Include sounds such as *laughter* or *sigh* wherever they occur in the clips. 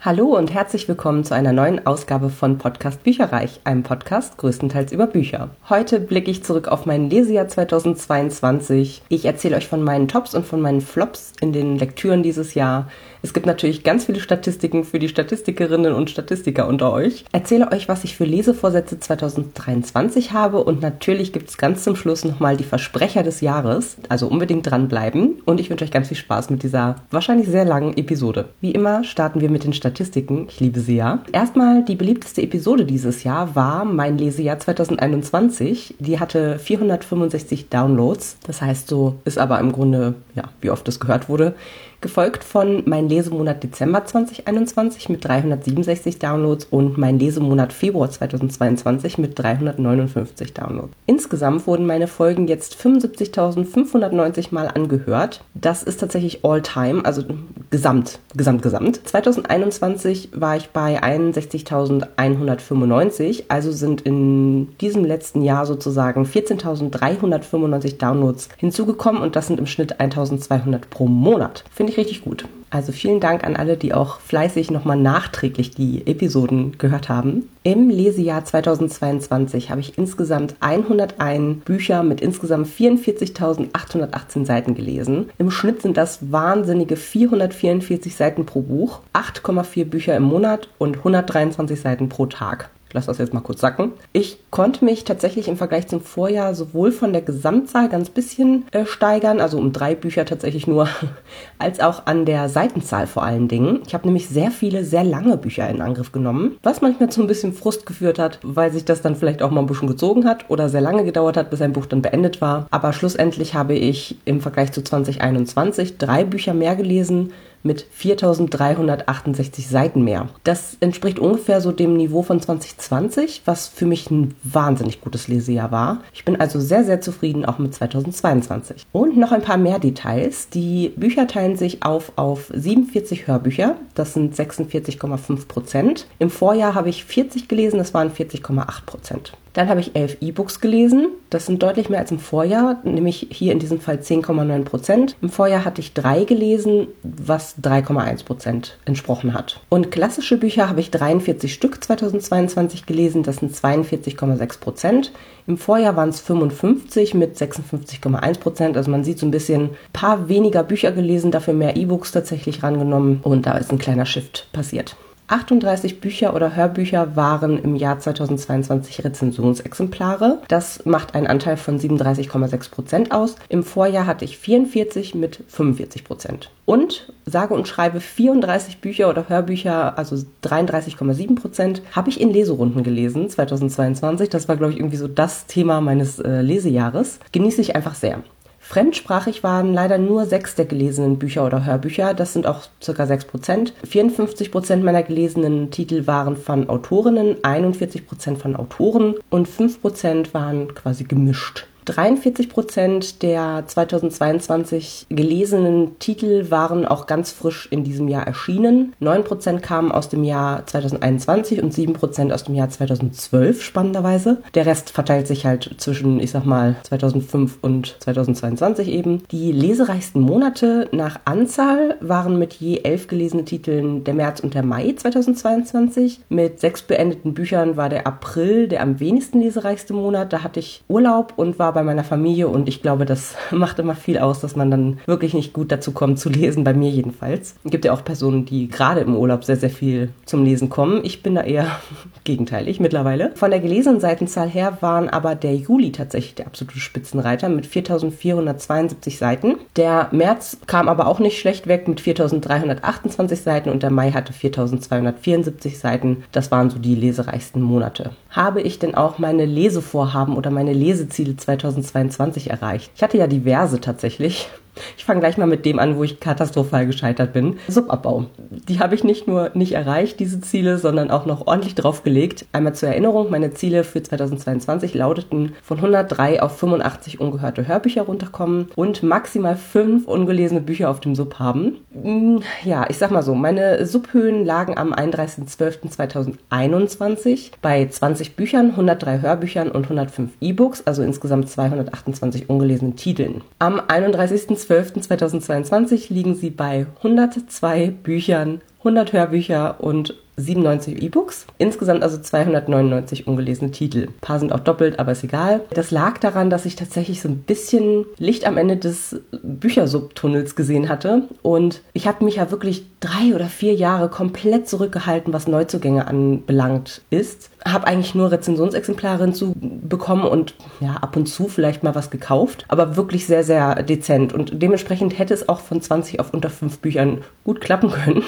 Hallo und herzlich willkommen zu einer neuen Ausgabe von Podcast Bücherreich, einem Podcast größtenteils über Bücher. Heute blicke ich zurück auf mein Lesejahr 2022. Ich erzähle euch von meinen Tops und von meinen Flops in den Lektüren dieses Jahr. Es gibt natürlich ganz viele Statistiken für die Statistikerinnen und Statistiker unter euch. Erzähle euch, was ich für Lesevorsätze 2023 habe und natürlich gibt es ganz zum Schluss nochmal die Versprecher des Jahres. Also unbedingt dranbleiben und ich wünsche euch ganz viel Spaß mit dieser wahrscheinlich sehr langen Episode. Wie immer starten wir mit den Statistiken. Ich liebe sie ja. Erstmal die beliebteste Episode dieses Jahr war mein Lesejahr 2021. Die hatte 465 Downloads. Das heißt, so ist aber im Grunde, ja, wie oft das gehört wurde gefolgt von Mein Lesemonat Dezember 2021 mit 367 Downloads und Mein Lesemonat Februar 2022 mit 359 Downloads. Insgesamt wurden meine Folgen jetzt 75.590 Mal angehört. Das ist tatsächlich All-Time, also gesamt, gesamt, gesamt. 2021 war ich bei 61.195, also sind in diesem letzten Jahr sozusagen 14.395 Downloads hinzugekommen und das sind im Schnitt 1.200 pro Monat. Finde Finde ich richtig gut. Also vielen Dank an alle, die auch fleißig nochmal nachträglich die Episoden gehört haben. Im Lesejahr 2022 habe ich insgesamt 101 Bücher mit insgesamt 44.818 Seiten gelesen. Im Schnitt sind das wahnsinnige 444 Seiten pro Buch, 8,4 Bücher im Monat und 123 Seiten pro Tag. Ich lasse das jetzt mal kurz sacken. Ich konnte mich tatsächlich im Vergleich zum Vorjahr sowohl von der Gesamtzahl ganz bisschen äh, steigern, also um drei Bücher tatsächlich nur, *laughs* als auch an der Seitenzahl vor allen Dingen. Ich habe nämlich sehr viele, sehr lange Bücher in Angriff genommen, was manchmal zu ein bisschen Frust geführt hat, weil sich das dann vielleicht auch mal ein bisschen gezogen hat oder sehr lange gedauert hat, bis ein Buch dann beendet war. Aber schlussendlich habe ich im Vergleich zu 2021 drei Bücher mehr gelesen mit 4368 Seiten mehr. Das entspricht ungefähr so dem Niveau von 2020, was für mich ein wahnsinnig gutes Lesejahr war. Ich bin also sehr, sehr zufrieden auch mit 2022. Und noch ein paar mehr Details. Die Bücher teilen sich auf auf 47 Hörbücher. Das sind 46,5 Prozent. Im Vorjahr habe ich 40 gelesen, das waren 40,8 Prozent. Dann habe ich elf E-Books gelesen. Das sind deutlich mehr als im Vorjahr, nämlich hier in diesem Fall 10,9 Prozent. Im Vorjahr hatte ich drei gelesen, was 3,1 Prozent entsprochen hat. Und klassische Bücher habe ich 43 Stück 2022 gelesen, das sind 42,6 Prozent. Im Vorjahr waren es 55 mit 56,1 Prozent. Also man sieht so ein bisschen ein paar weniger Bücher gelesen, dafür mehr E-Books tatsächlich rangenommen und da ist ein kleiner Shift passiert. 38 Bücher oder Hörbücher waren im Jahr 2022 Rezensionsexemplare. Das macht einen Anteil von 37,6 Prozent aus. Im Vorjahr hatte ich 44 mit 45 Prozent. Und sage und schreibe 34 Bücher oder Hörbücher, also 33,7 Prozent, habe ich in Leserunden gelesen 2022. Das war, glaube ich, irgendwie so das Thema meines äh, Lesejahres. Genieße ich einfach sehr. Fremdsprachig waren leider nur sechs der gelesenen Bücher oder Hörbücher. Das sind auch sechs Prozent. 54 Prozent meiner gelesenen Titel waren von Autorinnen, 41 Prozent von Autoren und 5 Prozent waren quasi gemischt. 43 Prozent der 2022 gelesenen Titel waren auch ganz frisch in diesem Jahr erschienen. 9 Prozent kamen aus dem Jahr 2021 und 7 Prozent aus dem Jahr 2012, spannenderweise. Der Rest verteilt sich halt zwischen, ich sag mal, 2005 und 2022 eben. Die lesereichsten Monate nach Anzahl waren mit je elf gelesenen Titeln der März und der Mai 2022. Mit sechs beendeten Büchern war der April der am wenigsten lesereichste Monat. Da hatte ich Urlaub und war bei meiner Familie und ich glaube, das *laughs* macht immer viel aus, dass man dann wirklich nicht gut dazu kommt zu lesen, bei mir jedenfalls. Es gibt ja auch Personen, die gerade im Urlaub sehr, sehr viel zum Lesen kommen. Ich bin da eher *laughs* gegenteilig mittlerweile. Von der gelesenen Seitenzahl her waren aber der Juli tatsächlich der absolute Spitzenreiter mit 4472 Seiten. Der März kam aber auch nicht schlecht weg mit 4328 Seiten und der Mai hatte 4274 Seiten. Das waren so die lesereichsten Monate. Habe ich denn auch meine Lesevorhaben oder meine Leseziele 2020 2022 erreicht. Ich hatte ja diverse tatsächlich. Ich fange gleich mal mit dem an, wo ich katastrophal gescheitert bin. Subabbau. Die habe ich nicht nur nicht erreicht, diese Ziele, sondern auch noch ordentlich draufgelegt. Einmal zur Erinnerung, meine Ziele für 2022 lauteten von 103 auf 85 ungehörte Hörbücher runterkommen und maximal fünf ungelesene Bücher auf dem Sub haben. Hm, ja, ich sag mal so, meine Subhöhen lagen am 31.12.2021 bei 20 Büchern, 103 Hörbüchern und 105 E-Books, also insgesamt 228 ungelesenen Titeln. Am 31. 12.2022 liegen sie bei 102 Büchern 100 Hörbücher und 97 E-Books. Insgesamt also 299 ungelesene Titel. Ein paar sind auch doppelt, aber ist egal. Das lag daran, dass ich tatsächlich so ein bisschen Licht am Ende des Büchersubtunnels gesehen hatte. Und ich habe mich ja wirklich drei oder vier Jahre komplett zurückgehalten, was Neuzugänge anbelangt ist. Habe eigentlich nur Rezensionsexemplare zu bekommen und ja, ab und zu vielleicht mal was gekauft. Aber wirklich sehr, sehr dezent. Und dementsprechend hätte es auch von 20 auf unter 5 Büchern gut klappen können.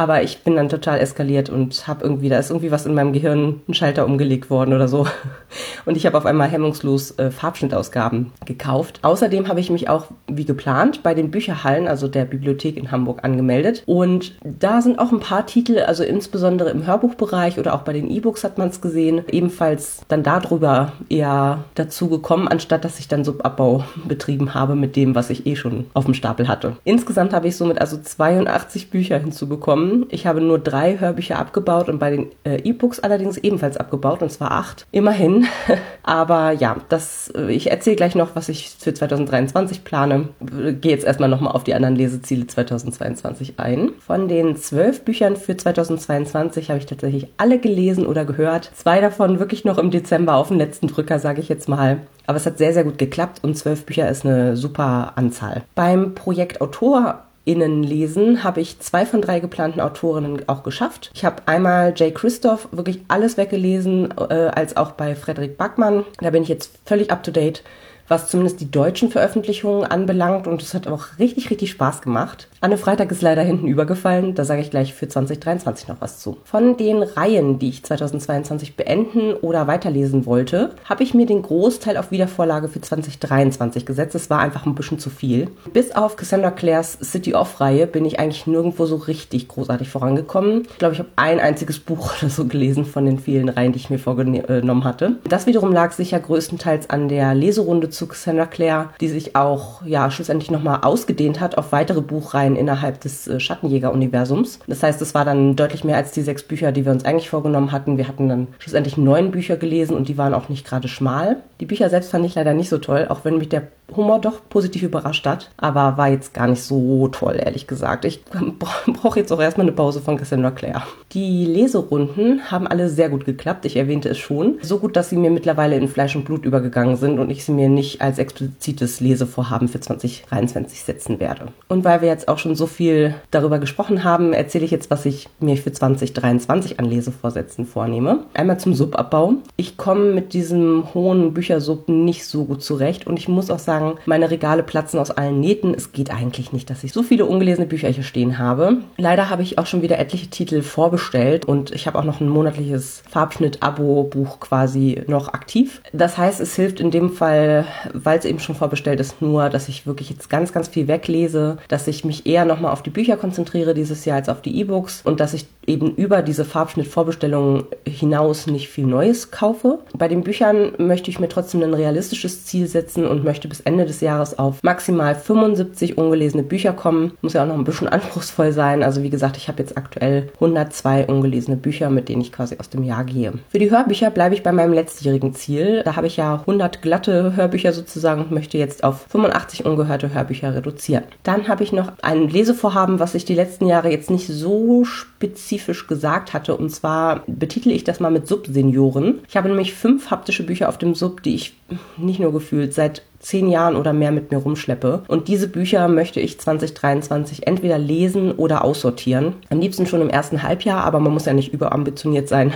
Aber ich bin dann total eskaliert und habe irgendwie, da ist irgendwie was in meinem Gehirn, ein Schalter umgelegt worden oder so. *laughs* Und ich habe auf einmal hemmungslos äh, Farbschnittausgaben gekauft. Außerdem habe ich mich auch, wie geplant, bei den Bücherhallen, also der Bibliothek in Hamburg, angemeldet. Und da sind auch ein paar Titel, also insbesondere im Hörbuchbereich oder auch bei den E-Books hat man es gesehen, ebenfalls dann darüber eher dazu gekommen, anstatt dass ich dann Subabbau betrieben habe mit dem, was ich eh schon auf dem Stapel hatte. Insgesamt habe ich somit also 82 Bücher hinzubekommen bekommen. Ich habe nur drei Hörbücher abgebaut und bei den äh, E-Books allerdings ebenfalls abgebaut und zwar acht. Immerhin. *laughs* Aber ja, das, äh, ich erzähle gleich noch, was ich für 2023 plane. Gehe jetzt erstmal nochmal auf die anderen Leseziele 2022 ein. Von den zwölf Büchern für 2022 habe ich tatsächlich alle gelesen oder gehört. Zwei davon wirklich noch im Dezember auf den letzten Drücker, sage ich jetzt mal. Aber es hat sehr, sehr gut geklappt und zwölf Bücher ist eine super Anzahl. Beim Projekt Autor Innen lesen, habe ich zwei von drei geplanten Autorinnen auch geschafft. Ich habe einmal Jay Christoph wirklich alles weggelesen, äh, als auch bei Frederik Backmann. Da bin ich jetzt völlig up to date was zumindest die deutschen Veröffentlichungen anbelangt. Und es hat auch richtig, richtig Spaß gemacht. Anne Freitag ist leider hinten übergefallen. Da sage ich gleich für 2023 noch was zu. Von den Reihen, die ich 2022 beenden oder weiterlesen wollte, habe ich mir den Großteil auf Wiedervorlage für 2023 gesetzt. Es war einfach ein bisschen zu viel. Bis auf Cassandra Clares City Off-Reihe bin ich eigentlich nirgendwo so richtig großartig vorangekommen. Ich glaube, ich habe ein einziges Buch *laughs* oder so gelesen von den vielen Reihen, die ich mir vorgenommen hatte. Das wiederum lag sicher größtenteils an der Leserunde zu zu Cassandra Clare, die sich auch ja schlussendlich nochmal ausgedehnt hat auf weitere Buchreihen innerhalb des äh, Schattenjäger-Universums. Das heißt, es war dann deutlich mehr als die sechs Bücher, die wir uns eigentlich vorgenommen hatten. Wir hatten dann schlussendlich neun Bücher gelesen und die waren auch nicht gerade schmal. Die Bücher selbst fand ich leider nicht so toll, auch wenn mich der Humor doch positiv überrascht hat, aber war jetzt gar nicht so toll, ehrlich gesagt. Ich *laughs* brauche jetzt auch erstmal eine Pause von Cassandra Clare. Die Leserunden haben alle sehr gut geklappt, ich erwähnte es schon. So gut, dass sie mir mittlerweile in Fleisch und Blut übergegangen sind und ich sie mir nicht als explizites Lesevorhaben für 2023 setzen werde. Und weil wir jetzt auch schon so viel darüber gesprochen haben, erzähle ich jetzt, was ich mir für 2023 an Lesevorsätzen vornehme. Einmal zum Subabbau. Ich komme mit diesem hohen Büchersub nicht so gut zurecht und ich muss auch sagen, sagen, meine Regale platzen aus allen Nähten. Es geht eigentlich nicht, dass ich so viele ungelesene Bücher hier stehen habe. Leider habe ich auch schon wieder etliche Titel vorbestellt und ich habe auch noch ein monatliches Farbschnitt-Abo-Buch quasi noch aktiv. Das heißt, es hilft in dem Fall, weil es eben schon vorbestellt ist, nur, dass ich wirklich jetzt ganz, ganz viel weglese, dass ich mich eher nochmal auf die Bücher konzentriere dieses Jahr als auf die E-Books und dass ich eben über diese Farbschnitt-Vorbestellungen hinaus nicht viel Neues kaufe. Bei den Büchern möchte ich mir trotzdem ein realistisches Ziel setzen und möchte bis Ende des Jahres auf maximal 75 ungelesene Bücher kommen. Muss ja auch noch ein bisschen *laughs* anspruchsvoll sein. Also wie gesagt, ich habe jetzt aktuell 102 ungelesene Bücher, mit denen ich quasi aus dem Jahr gehe. Für die Hörbücher bleibe ich bei meinem letztjährigen Ziel. Da habe ich ja 100 glatte Hörbücher sozusagen und möchte jetzt auf 85 ungehörte Hörbücher reduzieren. Dann habe ich noch ein Lesevorhaben, was ich die letzten Jahre jetzt nicht so spezifisch gesagt hatte. Und zwar betitel ich das mal mit Subsenioren. Ich habe nämlich fünf haptische Bücher auf dem Sub, die ich nicht nur gefühlt seit zehn Jahren oder mehr mit mir rumschleppe. Und diese Bücher möchte ich 2023 entweder lesen oder aussortieren. Am liebsten schon im ersten Halbjahr, aber man muss ja nicht überambitioniert sein.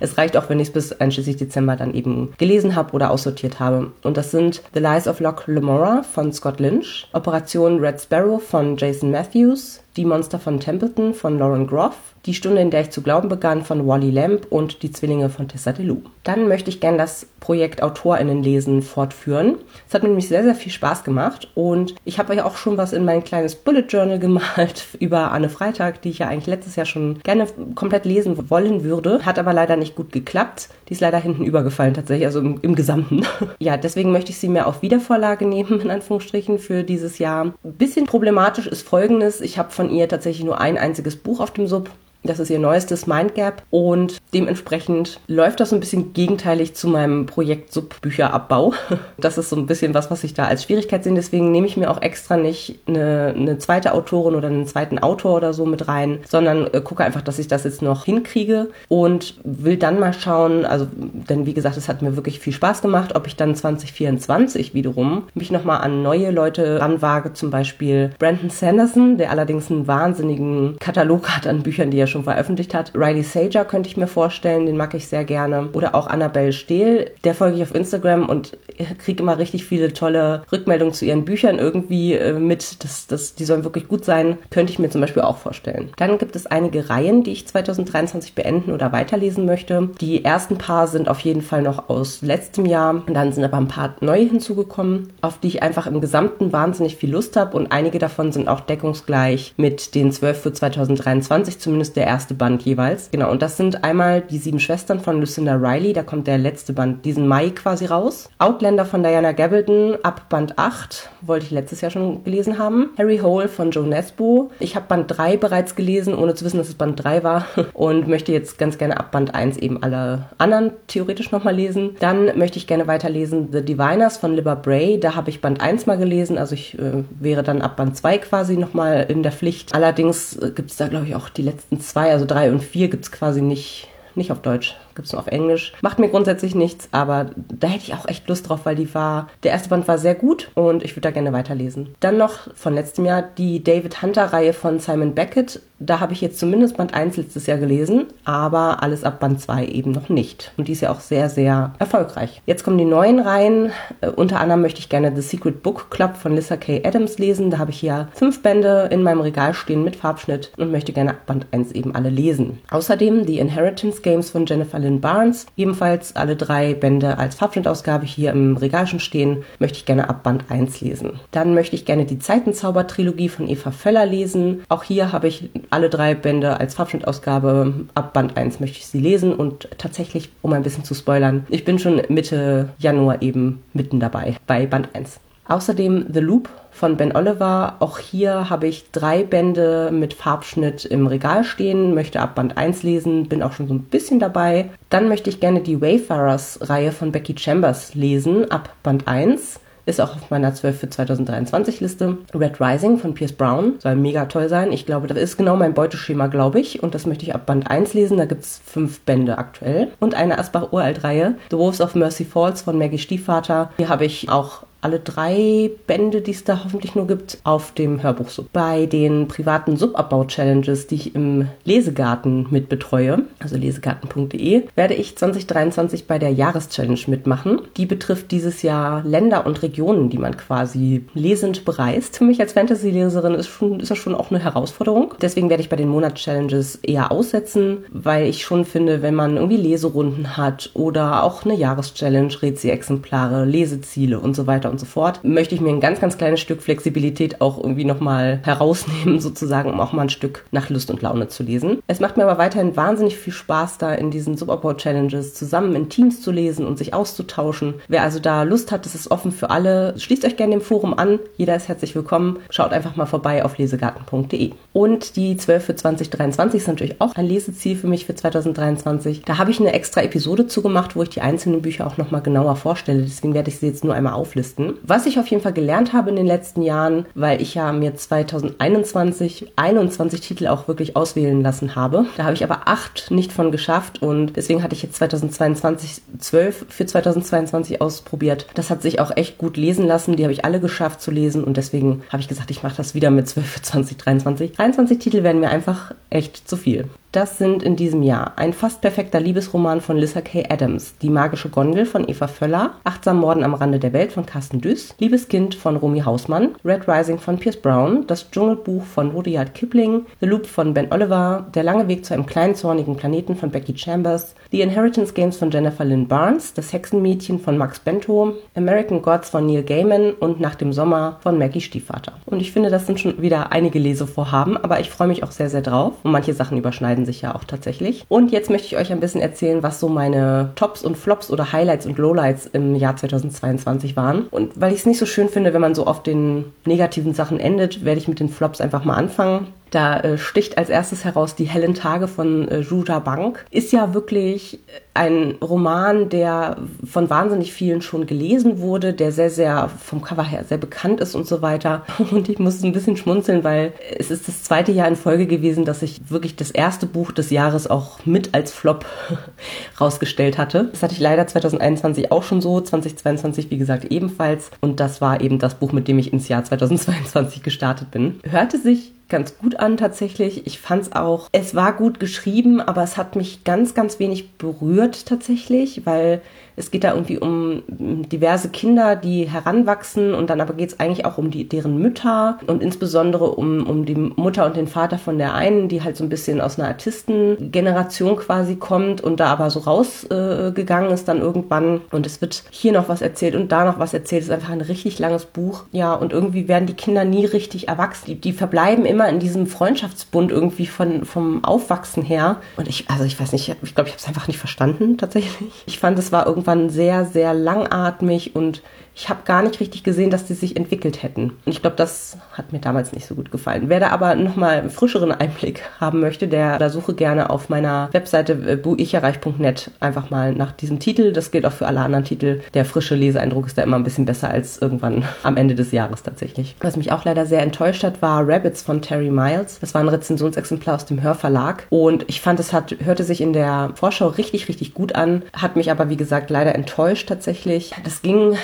Es reicht auch, wenn ich es bis einschließlich Dezember dann eben gelesen habe oder aussortiert habe. Und das sind The Lies of Locke Lamora von Scott Lynch, Operation Red Sparrow von Jason Matthews, Die Monster von Templeton von Lauren Groff, die Stunde, in der ich zu glauben begann von Wally Lamb und Die Zwillinge von Tessa DeLu. Dann möchte ich gerne das Projekt AutorInnenlesen fortführen. Es hat mir nämlich sehr, sehr viel Spaß gemacht und ich habe ja auch schon was in mein kleines Bullet Journal *laughs* gemalt über Anne Freitag, die ich ja eigentlich letztes Jahr schon gerne komplett lesen wollen würde. Hat aber leider nicht gut geklappt. Die ist leider hinten übergefallen tatsächlich, also im, im Gesamten. *laughs* ja, deswegen möchte ich sie mir auf Wiedervorlage nehmen, in Anführungsstrichen, für dieses Jahr. Ein bisschen problematisch ist folgendes. Ich habe von ihr tatsächlich nur ein einziges Buch auf dem Sub Das ist ihr neuestes Mindgap und dementsprechend läuft das ein bisschen gegenteilig zu meinem Projekt Subbücherabbau. *laughs* Das ist so ein bisschen was, was ich da als Schwierigkeit sehe. Deswegen nehme ich mir auch extra nicht eine, eine zweite Autorin oder einen zweiten Autor oder so mit rein, sondern äh, gucke einfach, dass ich das jetzt noch hinkriege und will dann mal schauen, also denn wie gesagt, es hat mir wirklich viel Spaß gemacht, ob ich dann 2024 wiederum mich nochmal an neue Leute ranwage, zum Beispiel Brandon Sanderson, der allerdings einen wahnsinnigen Katalog hat an Büchern, die er schon veröffentlicht hat. Riley Sager könnte ich mir vorstellen, den mag ich sehr gerne. Oder auch Annabelle Stehl, der folge ich auf Instagram und kriege immer richtig viele tolle Rückmeldungen zu ihren Büchern irgendwie äh, mit. Das, das, die sollen wirklich gut sein, könnte ich mir zum Beispiel auch vorstellen. Dann gibt es einige Reihen, die ich 2023 beenden oder weiterlesen möchte. Die ersten paar sind auf jeden Fall noch aus letztem Jahr. Und dann sind aber ein paar neue hinzugekommen, auf die ich einfach im Gesamten wahnsinnig viel Lust habe. Und einige davon sind auch deckungsgleich mit den zwölf für 2023, zumindest der erste Band jeweils. Genau, und das sind einmal die sieben Schwestern von Lucinda Riley. Da kommt der letzte Band diesen Mai quasi raus. Outlander von Diana Gabaldon ab Band 8, wollte ich letztes Jahr schon gelesen haben. Harry Hole von Joe Nesbo. Ich habe Band 3 bereits gelesen, ohne zu wissen, dass es Band 3 war. *laughs* Und möchte jetzt ganz gerne ab Band 1 eben alle anderen theoretisch nochmal lesen. Dann möchte ich gerne weiterlesen The Diviners von Libba Bray. Da habe ich Band 1 mal gelesen. Also ich äh, wäre dann ab Band 2 quasi nochmal in der Pflicht. Allerdings äh, gibt es da, glaube ich, auch die letzten zwei, also 3 und 4 gibt es quasi nicht nicht auf Deutsch gibt es nur auf Englisch. Macht mir grundsätzlich nichts, aber da hätte ich auch echt Lust drauf, weil die war, der erste Band war sehr gut und ich würde da gerne weiterlesen. Dann noch von letztem Jahr die David Hunter-Reihe von Simon Beckett. Da habe ich jetzt zumindest Band 1 letztes Jahr gelesen, aber alles ab Band 2 eben noch nicht. Und die ist ja auch sehr, sehr erfolgreich. Jetzt kommen die neuen Reihen. Äh, unter anderem möchte ich gerne The Secret Book Club von Lissa K. Adams lesen. Da habe ich hier fünf Bände in meinem Regal stehen mit Farbschnitt und möchte gerne ab Band 1 eben alle lesen. Außerdem die Inheritance Games von Jennifer Lynn Barnes. Ebenfalls alle drei Bände als Farbschnittausgabe hier im Regal schon stehen. Möchte ich gerne ab Band 1 lesen. Dann möchte ich gerne die Zeitenzauber-Trilogie von Eva Völler lesen. Auch hier habe ich alle drei Bände als Farbschnittausgabe. Ab Band 1 möchte ich sie lesen und tatsächlich, um ein bisschen zu spoilern, ich bin schon Mitte Januar eben mitten dabei bei Band 1. Außerdem The Loop von Ben Oliver. Auch hier habe ich drei Bände mit Farbschnitt im Regal stehen, möchte ab Band 1 lesen, bin auch schon so ein bisschen dabei. Dann möchte ich gerne die Wayfarers-Reihe von Becky Chambers lesen, ab Band 1 ist auch auf meiner 12 für 2023 Liste. Red Rising von Pierce Brown soll mega toll sein. Ich glaube, das ist genau mein Beuteschema, glaube ich. Und das möchte ich ab Band 1 lesen. Da gibt es fünf Bände aktuell. Und eine Asbach-Uralt-Reihe, The Wolves of Mercy Falls von Maggie Stiefvater. Hier habe ich auch alle drei Bände, die es da hoffentlich nur gibt, auf dem Hörbuchsub. Bei den privaten Subabbau-Challenges, die ich im Lesegarten mitbetreue, also lesegarten.de, werde ich 2023 bei der Jahreschallenge mitmachen. Die betrifft dieses Jahr Länder und Regionen, die man quasi lesend bereist. Für mich als Fantasy-Leserin ist, ist das schon auch eine Herausforderung. Deswegen werde ich bei den Monats-Challenges eher aussetzen, weil ich schon finde, wenn man irgendwie Leserunden hat oder auch eine Jahreschallenge, Rezi-Exemplare, Leseziele und so weiter und so fort, möchte ich mir ein ganz, ganz kleines Stück Flexibilität auch irgendwie nochmal herausnehmen, *laughs* sozusagen, um auch mal ein Stück nach Lust und Laune zu lesen. Es macht mir aber weiterhin wahnsinnig viel Spaß, da in diesen Subabbau-Challenges zusammen in Teams zu lesen und sich auszutauschen. Wer also da Lust hat, das ist offen für alle. Schließt euch gerne dem Forum an. Jeder ist herzlich willkommen. Schaut einfach mal vorbei auf lesegarten.de. Und die 12 für 2023 ist natürlich auch ein Leseziel für mich für 2023. Da habe ich eine extra Episode zugemacht, wo ich die einzelnen Bücher auch nochmal genauer vorstelle. Deswegen werde ich sie jetzt nur einmal auflisten leisten. Was ich auf jeden Fall gelernt habe in den letzten Jahren, weil ich ja mir 2021 21 Titel auch wirklich auswählen lassen habe. Da habe ich aber acht nicht von geschafft und deswegen hatte ich jetzt 2022 zwölf für 2022 ausprobiert. Das hat sich auch echt gut lesen lassen. Die habe ich alle geschafft zu lesen und deswegen habe ich gesagt, ich mache das wieder mit 12 für 2023. 23 Titel werden mir einfach echt zu viel. Das sind in diesem Jahr ein fast perfekter Liebesroman von Lissa K. Adams, Die magische Gondel von Eva Völler, Achtsam Morden am Rande der Welt von Carsten Düss, Liebeskind von Romy Hausmann, Red Rising von Pierce Brown, Das Dschungelbuch von Rudyard Kipling, The Loop von Ben Oliver, Der lange Weg zu einem kleinen zornigen Planeten von Becky Chambers, The Inheritance Games von Jennifer Lynn Barnes, Das Hexenmädchen von Max Bento, American Gods von Neil Gaiman und Nach dem Sommer von Maggie Stiefvater. Und ich finde, das sind schon wieder einige Lesevorhaben, aber ich freue mich auch sehr, sehr drauf und manche Sachen überschneiden sich ja auch tatsächlich. Und jetzt möchte ich euch ein bisschen erzählen, was so meine Tops und Flops oder Highlights und Lowlights im Jahr 2022 waren. Und weil ich es nicht so schön finde, wenn man so auf den negativen Sachen endet, werde ich mit den Flops einfach mal anfangen. Da äh, sticht als erstes heraus die hellen Tage von äh, Judah Bank. Ist ja wirklich ein Roman, der von wahnsinnig vielen schon gelesen wurde, der sehr, sehr vom Cover her sehr bekannt ist und so weiter. *laughs* Und ich musste ein bisschen schmunzeln, weil es ist das zweite Jahr in Folge gewesen, dass ich wirklich das erste Buch des Jahres auch mit als Flop *laughs* rausgestellt hatte. Das hatte ich leider 2021 auch schon so, 2022 wie gesagt ebenfalls. Und das war eben das Buch, mit dem ich ins Jahr 2022 gestartet bin. Hörte sich ganz gut an tatsächlich. Ich fand es auch, es war gut geschrieben, aber es hat mich ganz, ganz wenig berührt tatsächlich, weil es geht da irgendwie um diverse Kinder, die heranwachsen und dann aber geht es eigentlich auch um die, deren Mütter und insbesondere um, um die Mutter und den Vater von der einen, die halt so ein bisschen aus einer Artistengeneration quasi kommt und da aber so rausgegangen äh, ist dann irgendwann. Und es wird hier noch was erzählt und da noch was erzählt. Es ist einfach ein richtig langes Buch. Ja, und irgendwie werden die Kinder nie richtig erwachsen. Die, die verbleiben immer in diesem Freundschaftsbund irgendwie von, vom Aufwachsen her. Und ich, also ich weiß nicht, ich glaube, ich habe es einfach nicht verstanden tatsächlich. Ich fand, es war irgendwie irgendwann sehr, sehr langatmig und ich habe gar nicht richtig gesehen, dass die sich entwickelt hätten. Und ich glaube, das hat mir damals nicht so gut gefallen. Wer da aber nochmal einen frischeren Einblick haben möchte, der da suche gerne auf meiner Webseite äh, buicherreich.net einfach mal nach diesem Titel. Das gilt auch für alle anderen Titel. Der frische Leseeindruck ist da immer ein bisschen besser als irgendwann *laughs* am Ende des Jahres tatsächlich. Was mich auch leider sehr enttäuscht hat, war Rabbits von Terry Miles. Das war ein Rezensionsexemplar aus dem Hörverlag. Und ich fand, es hat, hörte sich in der Vorschau richtig, richtig gut an. Hat mich aber, wie gesagt, leider enttäuscht tatsächlich. Das ging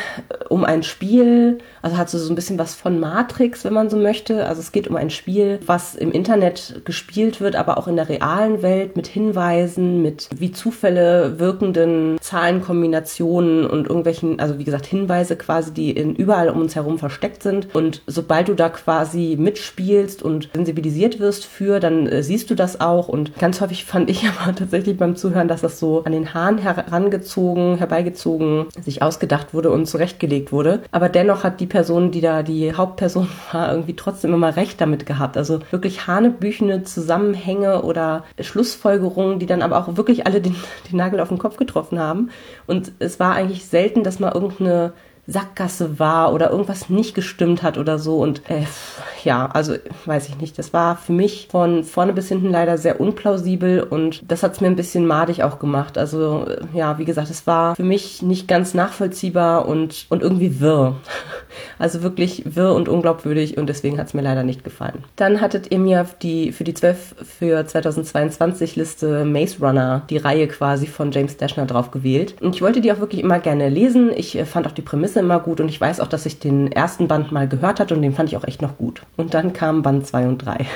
um ein Spiel, also hat so, ein bisschen was von Matrix, wenn man so möchte. Also es geht um ein Spiel, was im Internet gespielt wird, aber auch in der realen Welt mit Hinweisen, mit wie Zufälle wirkenden Zahlenkombinationen und irgendwelchen, also wie gesagt, Hinweise quasi, die in überall um uns herum versteckt sind. Und sobald du da quasi mitspielst und sensibilisiert wirst für, dann äh, siehst du das auch. Und ganz häufig fand ich *laughs* aber tatsächlich beim Zuhören, dass das so an den Haaren herangezogen, herbeigezogen, sich ausgedacht wurde und zurechtgelegt festgelegt wurde. Aber dennoch hat die Person, die da die Hauptperson *laughs* war, irgendwie trotzdem immer recht damit gehabt. Also wirklich hanebüchene Zusammenhänge oder Schlussfolgerungen, die dann aber auch wirklich alle den, *laughs* den Nagel auf den Kopf getroffen haben. Und es war eigentlich selten, dass mal irgendeine Sackgasse war oder irgendwas nicht gestimmt hat oder so. Und äh, ja, also weiß ich nicht. Das war für mich von vorne bis hinten leider sehr unplausibel und das hat es mir ein bisschen madig auch gemacht. Also äh, ja, wie gesagt, es war für mich nicht ganz nachvollziehbar und, und irgendwie wirr. *laughs* Also wirklich wirr und unglaubwürdig und deswegen hat es mir leider nicht gefallen. Dann hattet ihr mir die, für die 12 für 2022 Liste Maze Runner, die Reihe quasi von James Dashner drauf gewählt. Und ich wollte die auch wirklich immer gerne lesen. Ich äh, fand auch die Prämisse immer gut und ich weiß auch, dass ich den ersten Band mal gehört hatte und den fand ich auch echt noch gut. Und dann kamen Band 2 und 3. *laughs*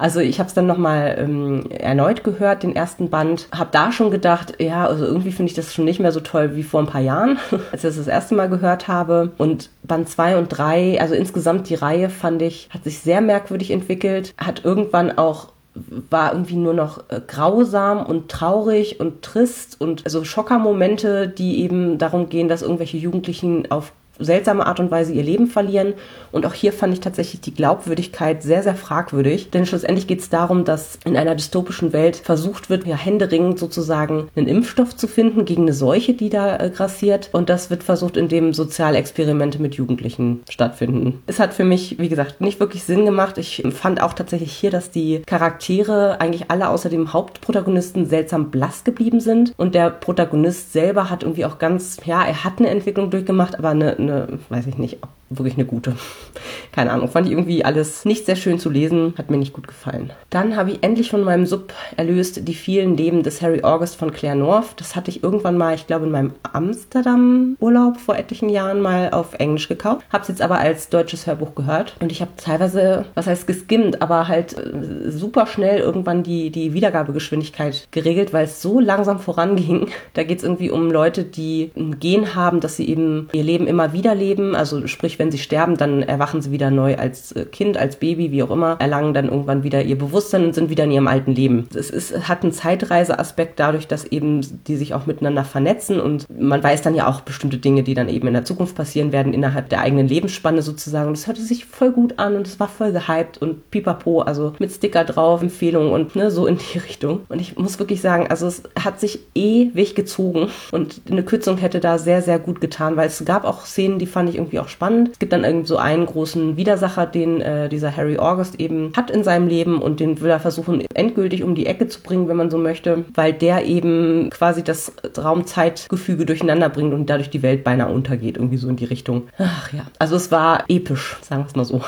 Also ich habe es dann nochmal ähm, erneut gehört, den ersten Band. Habe da schon gedacht, ja, also irgendwie finde ich das schon nicht mehr so toll wie vor ein paar Jahren, *laughs* als ich das das erste Mal gehört habe. Und Band 2 und 3, also insgesamt die Reihe fand ich, hat sich sehr merkwürdig entwickelt, hat irgendwann auch war irgendwie nur noch äh, grausam und traurig und trist und also Schockermomente, die eben darum gehen, dass irgendwelche Jugendlichen auf seltsame Art und Weise ihr Leben verlieren. Und auch hier fand ich tatsächlich die Glaubwürdigkeit sehr, sehr fragwürdig. Denn schlussendlich geht es darum, dass in einer dystopischen Welt versucht wird, ja händeringend sozusagen einen Impfstoff zu finden gegen eine Seuche, die da äh, grassiert. Und das wird versucht, indem Sozialexperimente mit Jugendlichen stattfinden. Es hat für mich, wie gesagt, nicht wirklich Sinn gemacht. Ich fand auch tatsächlich hier, dass die Charaktere eigentlich alle außer dem Hauptprotagonisten seltsam blass geblieben sind. Und der Protagonist selber hat irgendwie auch ganz, ja, er hat eine Entwicklung durchgemacht, aber eine, eine weiß ich nicht, wirklich eine gute. *laughs* Keine Ahnung, fand ich irgendwie alles nicht sehr schön zu lesen, hat mir nicht gut gefallen. Dann habe ich endlich von meinem Sub erlöst die vielen Leben des Harry August von Claire North. Das hatte ich irgendwann mal, ich glaube in meinem Amsterdam-Urlaub vor etlichen Jahren mal auf Englisch gekauft. Habe es jetzt aber als deutsches Hörbuch gehört und ich habe teilweise, was heißt geskimmt, aber halt äh, super schnell irgendwann die, die Wiedergabegeschwindigkeit geregelt, weil es so langsam voranging. *laughs* Da geht es irgendwie um Leute, die ein Gen haben, dass sie eben ihr Leben immer wieder leben, also sprich wenn sie sterben, dann erwachen sie wieder neu als äh, Kind, als Baby, wie auch immer, erlangen dann irgendwann wieder ihr Bewusstsein und sind wieder in ihrem alten Leben. Es ist, hat einen Zeitreiseaspekt dadurch, dass eben die sich auch miteinander vernetzen und man weiß dann ja auch bestimmte Dinge, die dann eben in der Zukunft passieren werden, innerhalb der eigenen Lebensspanne sozusagen. Und das hörte sich voll gut an und es war voll gehypt und pipapo, also mit Sticker drauf, Empfehlungen und ne, so in die *laughs* Richtung. Und ich muss wirklich sagen, also es hat sich ewig gezogen und eine Kürzung hätte da sehr, sehr gut getan, weil es gab auch Szenen, die fand ich irgendwie auch spannend spannend. Es gibt dann irgendwie so einen großen Widersacher, den äh, dieser Harry August eben hat in seinem Leben und den will er versuchen endgültig um die Ecke zu bringen, wenn man so möchte, weil der eben quasi das Raumzeitgefüge durcheinander bringt und dadurch die Welt beinahe untergeht, irgendwie so in die Richtung. Ach ja, also es war episch, sagen wir es mal so.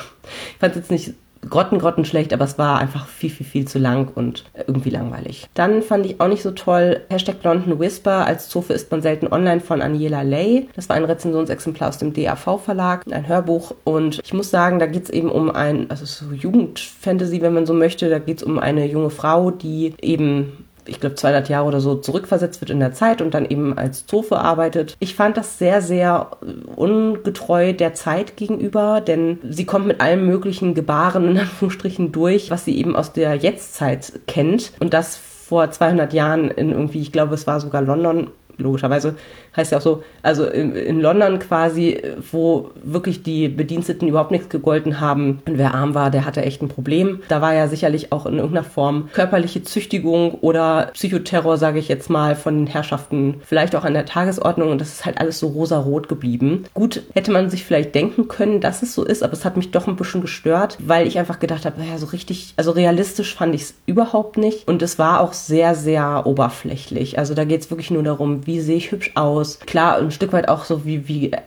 Ich fand es jetzt nicht grotten, grotten schlecht, aber es war einfach viel, viel, viel zu lang und irgendwie langweilig. Dann fand ich auch nicht so toll Hashtag Blonden Whisper als Zofe ist man selten online von Aniela Lay. Das war ein Rezensionsexemplar aus dem DAV Verlag, ein Hörbuch und ich muss sagen, da geht es eben um ein, also so Jugendfantasy, wenn man so möchte, da geht es um eine junge Frau, die eben ich glaube, 200 Jahre oder so zurückversetzt wird in der Zeit und dann eben als Zofe arbeitet. Ich fand das sehr, sehr ungetreu der Zeit gegenüber, denn sie kommt mit allen möglichen Gebaren in *laughs* Anführungsstrichen durch, was sie eben aus der Jetztzeit kennt und das vor 200 Jahren in irgendwie, ich glaube, es war sogar London, logischerweise heißt ja auch so, also in, in, London quasi, wo wirklich die Bediensteten überhaupt nichts gegolten haben. Und wer arm war, der hatte echt ein Problem. Da war ja sicherlich auch in irgendeiner Form körperliche Züchtigung oder Psychoterror, sage ich jetzt mal, von den Herrschaften vielleicht auch an der Tagesordnung. Und das ist halt alles so rosarot geblieben. Gut, hätte man sich vielleicht denken können, dass es so ist, aber es hat mich doch ein bisschen gestört, weil ich einfach gedacht habe, naja, so richtig, also realistisch fand ich es überhaupt nicht. Und es war auch sehr, sehr oberflächlich. Also da geht es wirklich nur darum, wie sehe ich hübsch aus, aus. Klar, ein Stück weit auch so, wie, wie äh,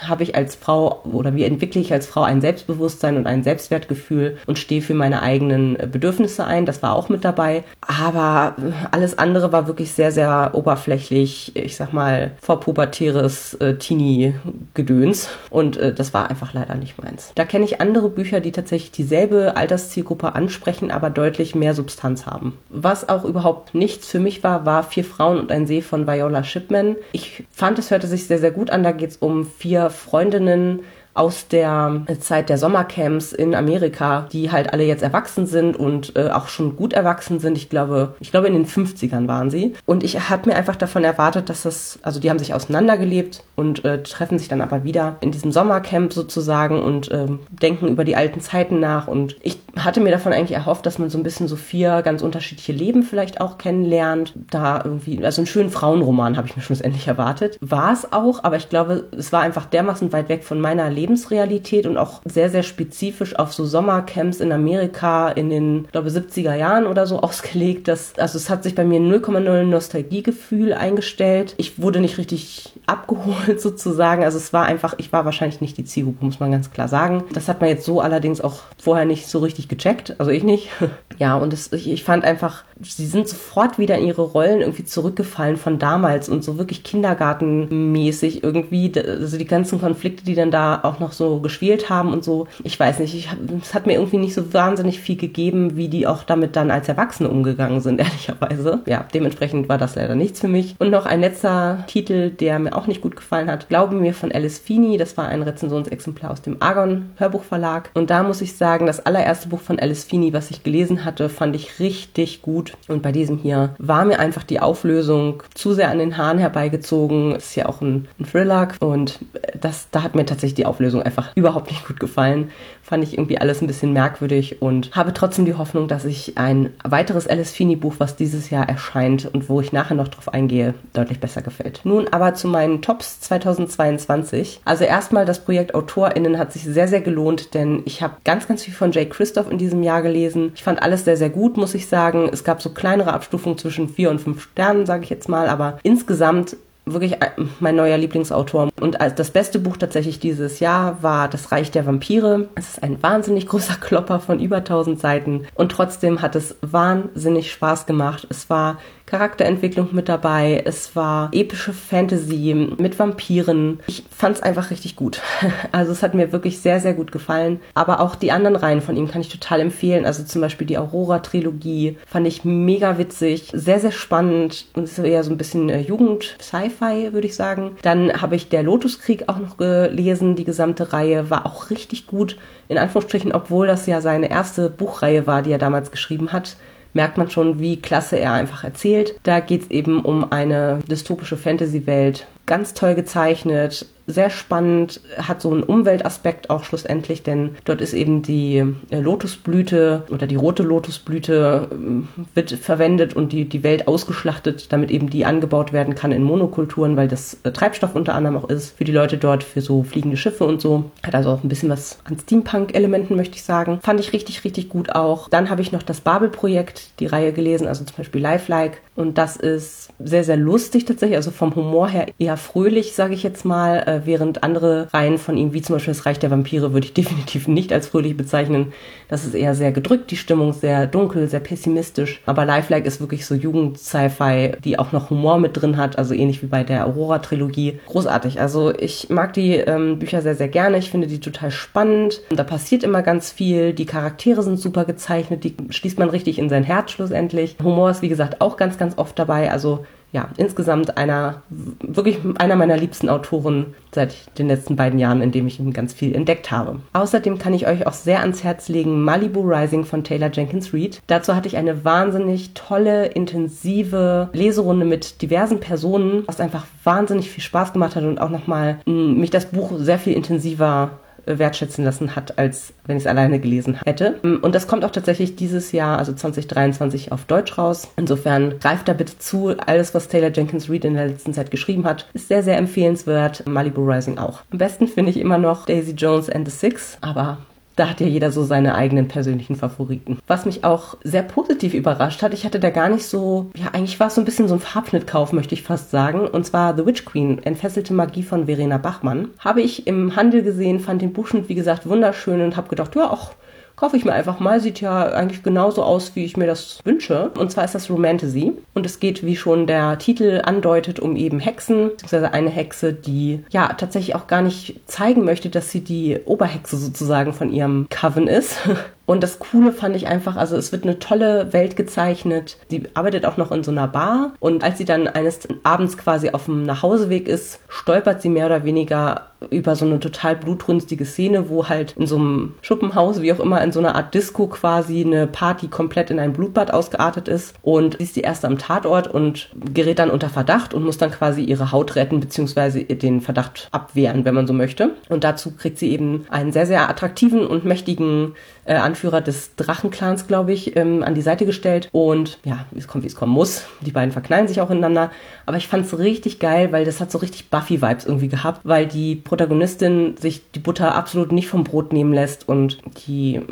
habe ich als Frau oder wie entwickle ich als Frau ein Selbstbewusstsein und ein Selbstwertgefühl und stehe für meine eigenen äh, Bedürfnisse ein. Das war auch mit dabei. Aber äh, alles andere war wirklich sehr, sehr oberflächlich. Ich sag mal, vorpubertäres äh, Teenie-Gedöns. Und äh, das war einfach leider nicht meins. Da kenne ich andere Bücher, die tatsächlich dieselbe Alterszielgruppe ansprechen, aber deutlich mehr Substanz haben. Was auch überhaupt nichts für mich war, war Vier Frauen und ein See von Viola Shipman. Ich ich fand, es hörte sich sehr, sehr gut an. Da geht es um vier Freundinnen, aus der Zeit der Sommercamps in Amerika, die halt alle jetzt erwachsen sind und äh, auch schon gut erwachsen sind. Ich glaube, ich glaube in den 50ern waren sie. Und ich hatte mir einfach davon erwartet, dass das, also die haben sich auseinandergelebt und äh, treffen sich dann aber wieder in diesem Sommercamp sozusagen und äh, denken über die alten Zeiten nach. Und ich hatte mir davon eigentlich erhofft, dass man so ein bisschen so vier ganz unterschiedliche Leben vielleicht auch kennenlernt. Da irgendwie, also einen schönen Frauenroman habe ich mir schlussendlich erwartet. War es auch, aber ich glaube, es war einfach dermaßen weit weg von meiner Lebensrealität und auch sehr, sehr spezifisch auf so Sommercamps in Amerika in den, glaube 70er Jahren oder so *laughs* ausgelegt. Dass, also es hat sich bei mir 0,0 Nostalgiegefühl eingestellt. Ich wurde nicht richtig abgeholt *laughs* sozusagen. Also es war einfach, ich war wahrscheinlich nicht die Zielgruppe, muss man ganz klar sagen. Das hat man jetzt so allerdings auch vorher nicht so richtig gecheckt. Also ich nicht. *laughs* ja, und es, ich, ich fand einfach, sie sind sofort wieder in ihre Rollen irgendwie zurückgefallen von damals und so wirklich kindergartenmäßig irgendwie. Also die ganzen Konflikte, die dann da auch noch so gespielt haben und so. Ich weiß nicht, ich, es hat mir irgendwie nicht so wahnsinnig viel gegeben, wie die auch damit dann als Erwachsene umgegangen sind, *laughs* ehrlicherweise. Ja, dementsprechend war das leider nichts für mich. Und noch ein letzter Titel, der mir auch nicht gut gefallen hat. Glaube mir von Alice Feeney. Das war ein Rezensionsexemplar aus dem Argon Hörbuchverlag. Und da muss ich sagen, das allererste Buch von Alice Feeney, was ich gelesen hatte, fand ich richtig gut. Und bei diesem hier war mir einfach die Auflösung zu sehr an den Haaren herbeigezogen. Ist ja auch ein, ein Thriller. Und das, da hat mir tatsächlich die Auflösung einfach überhaupt nicht gut gefallen. Fand ich irgendwie alles ein bisschen merkwürdig und habe trotzdem die Hoffnung, dass ich ein weiteres Alice Feeney Buch, was dieses Jahr erscheint und wo ich nachher noch drauf eingehe, deutlich besser gefällt. Nun aber zu meinen Tops 2022. Also erstmal das Projekt AutorInnen hat sich sehr, sehr gelohnt, denn ich habe ganz, ganz viel von Jay Christoph in diesem Jahr gelesen. Ich fand alles sehr, sehr gut, muss ich sagen. Es gab so kleinere Abstufungen zwischen vier und fünf Sternen, sage ich jetzt mal, aber insgesamt wirklich mein neuer Lieblingsautor. Und das beste Buch tatsächlich dieses Jahr war Das Reich der Vampire. Es ist ein wahnsinnig *laughs* großer Klopper von über 1000 Seiten und trotzdem hat es wahnsinnig Spaß gemacht. Es war Charakterentwicklung mit dabei. Es war epische Fantasy mit Vampiren. Ich fand es einfach richtig gut. *laughs* Also es hat mir wirklich sehr, sehr gut gefallen. Aber auch die anderen Reihen von ihm kann ich total empfehlen. Also zum Beispiel die Aurora-Trilogie fand ich mega witzig, sehr, sehr spannend und ist eher so ein bisschen äh, Jugend-Sci-Fi, würde ich sagen. Dann habe ich Der Lotuskrieg auch noch gelesen. Die gesamte Reihe war auch richtig gut. In Anführungsstrichen, obwohl das ja seine erste Buchreihe war, die er damals geschrieben hat merkt man schon, wie klasse er einfach erzählt. Da geht es eben um eine dystopische Fantasy-Welt. Ganz toll gezeichnet, sehr spannend, hat so einen Umweltaspekt auch schlussendlich, denn dort ist eben die äh, Lotusblüte oder die rote Lotusblüte äh, wird verwendet und die, die Welt ausgeschlachtet, damit eben die angebaut werden kann in Monokulturen, weil das äh, Treibstoff unter anderem auch ist für die Leute dort, für so fliegende Schiffe und so. Hat also auch ein bisschen was an Steampunk-Elementen, möchte ich sagen. Fand ich richtig, richtig gut auch. Dann habe ich noch das Babel-Projekt, die Reihe gelesen, also zum Beispiel Lifelike. Und das ist sehr, sehr lustig tatsächlich, also vom Humor her eher fröhlich, sage ich jetzt mal, äh, während andere Reihen von ihm, wie zum Beispiel das Reich der Vampire, würde ich *laughs* definitiv nicht als fröhlich bezeichnen. Das ist eher sehr gedrückt, die Stimmung sehr dunkel, sehr pessimistisch. Aber Lifelike ist wirklich so Jugend-Sci-Fi, die auch noch Humor mit drin hat, also ähnlich wie bei der Aurora-Trilogie. Großartig. Also ich mag die ähm, Bücher sehr, sehr gerne. Ich finde die total spannend. Da passiert immer ganz viel. Die Charaktere sind super gezeichnet. Die schließt man richtig in sein Herz schlussendlich. Humor ist, wie gesagt, auch ganz, ganz oft dabei. Also ja, insgesamt einer, wirklich einer meiner liebsten Autoren seit den letzten beiden Jahren, in dem ich ihn ganz viel entdeckt habe. Außerdem kann ich euch auch sehr ans Herz legen Malibu Rising von Taylor Jenkins Reid. Dazu hatte ich eine wahnsinnig tolle, intensive Leserunde mit diversen Personen, was einfach wahnsinnig viel Spaß gemacht hat und auch nochmal mm, mich das Buch sehr viel intensiver wertschätzen lassen hat, als wenn ich es alleine gelesen hätte. Und das kommt auch tatsächlich dieses Jahr, also 2023, auf Deutsch raus. Insofern greift da bitte zu. Alles, was Taylor Jenkins Reid in der letzten Zeit geschrieben hat, ist sehr, sehr empfehlenswert. Malibu Rising auch. Am besten finde ich immer noch Daisy Jones and the Six, aber da hat ja jeder so seine eigenen persönlichen Favoriten. Was mich auch sehr positiv überrascht hat, ich hatte da gar nicht so, ja, eigentlich war es so ein bisschen so ein Farbschnittkauf, möchte ich fast sagen. Und zwar The Witch Queen, Entfesselte Magie von Verena Bachmann. Habe ich im Handel gesehen, fand den Buchschnitt, wie gesagt, wunderschön und habe gedacht, ja, auch kaufe ich mir einfach mal. Sieht ja eigentlich genauso aus, wie ich mir das wünsche. Und zwar ist das Romantasy. Und es geht, wie schon der Titel andeutet, um eben Hexen, beziehungsweise eine Hexe, die ja tatsächlich auch gar nicht zeigen möchte, dass sie die Oberhexe sozusagen von ihrem Coven ist. *laughs* Und das Coole fand ich einfach, also es wird eine tolle Welt gezeichnet. Sie arbeitet auch noch in so einer Bar und als sie dann eines Abends quasi auf dem Nachhauseweg ist, stolpert sie mehr oder weniger über so eine total blutrünstige Szene, wo halt in so einem Schuppenhaus, wie auch immer, in so einer Art Disco quasi eine Party komplett in ein Blutbad ausgeartet ist. Und sie ist die erste am Tatort und gerät dann unter Verdacht und muss dann quasi ihre Haut retten, beziehungsweise den Verdacht abwehren, wenn man so möchte. Und dazu kriegt sie eben einen sehr, sehr attraktiven und mächtigen äh, Anführer des Drachenclans, glaube ich, ähm, an die Seite gestellt. Und ja, wie es kommt, wie es kommen muss. Die beiden verknallen sich auch ineinander. Aber ich fand es richtig geil, weil das hat so richtig Buffy-Vibes irgendwie gehabt, weil die Protagonistin sich die Butter absolut nicht vom Brot nehmen lässt und die äh,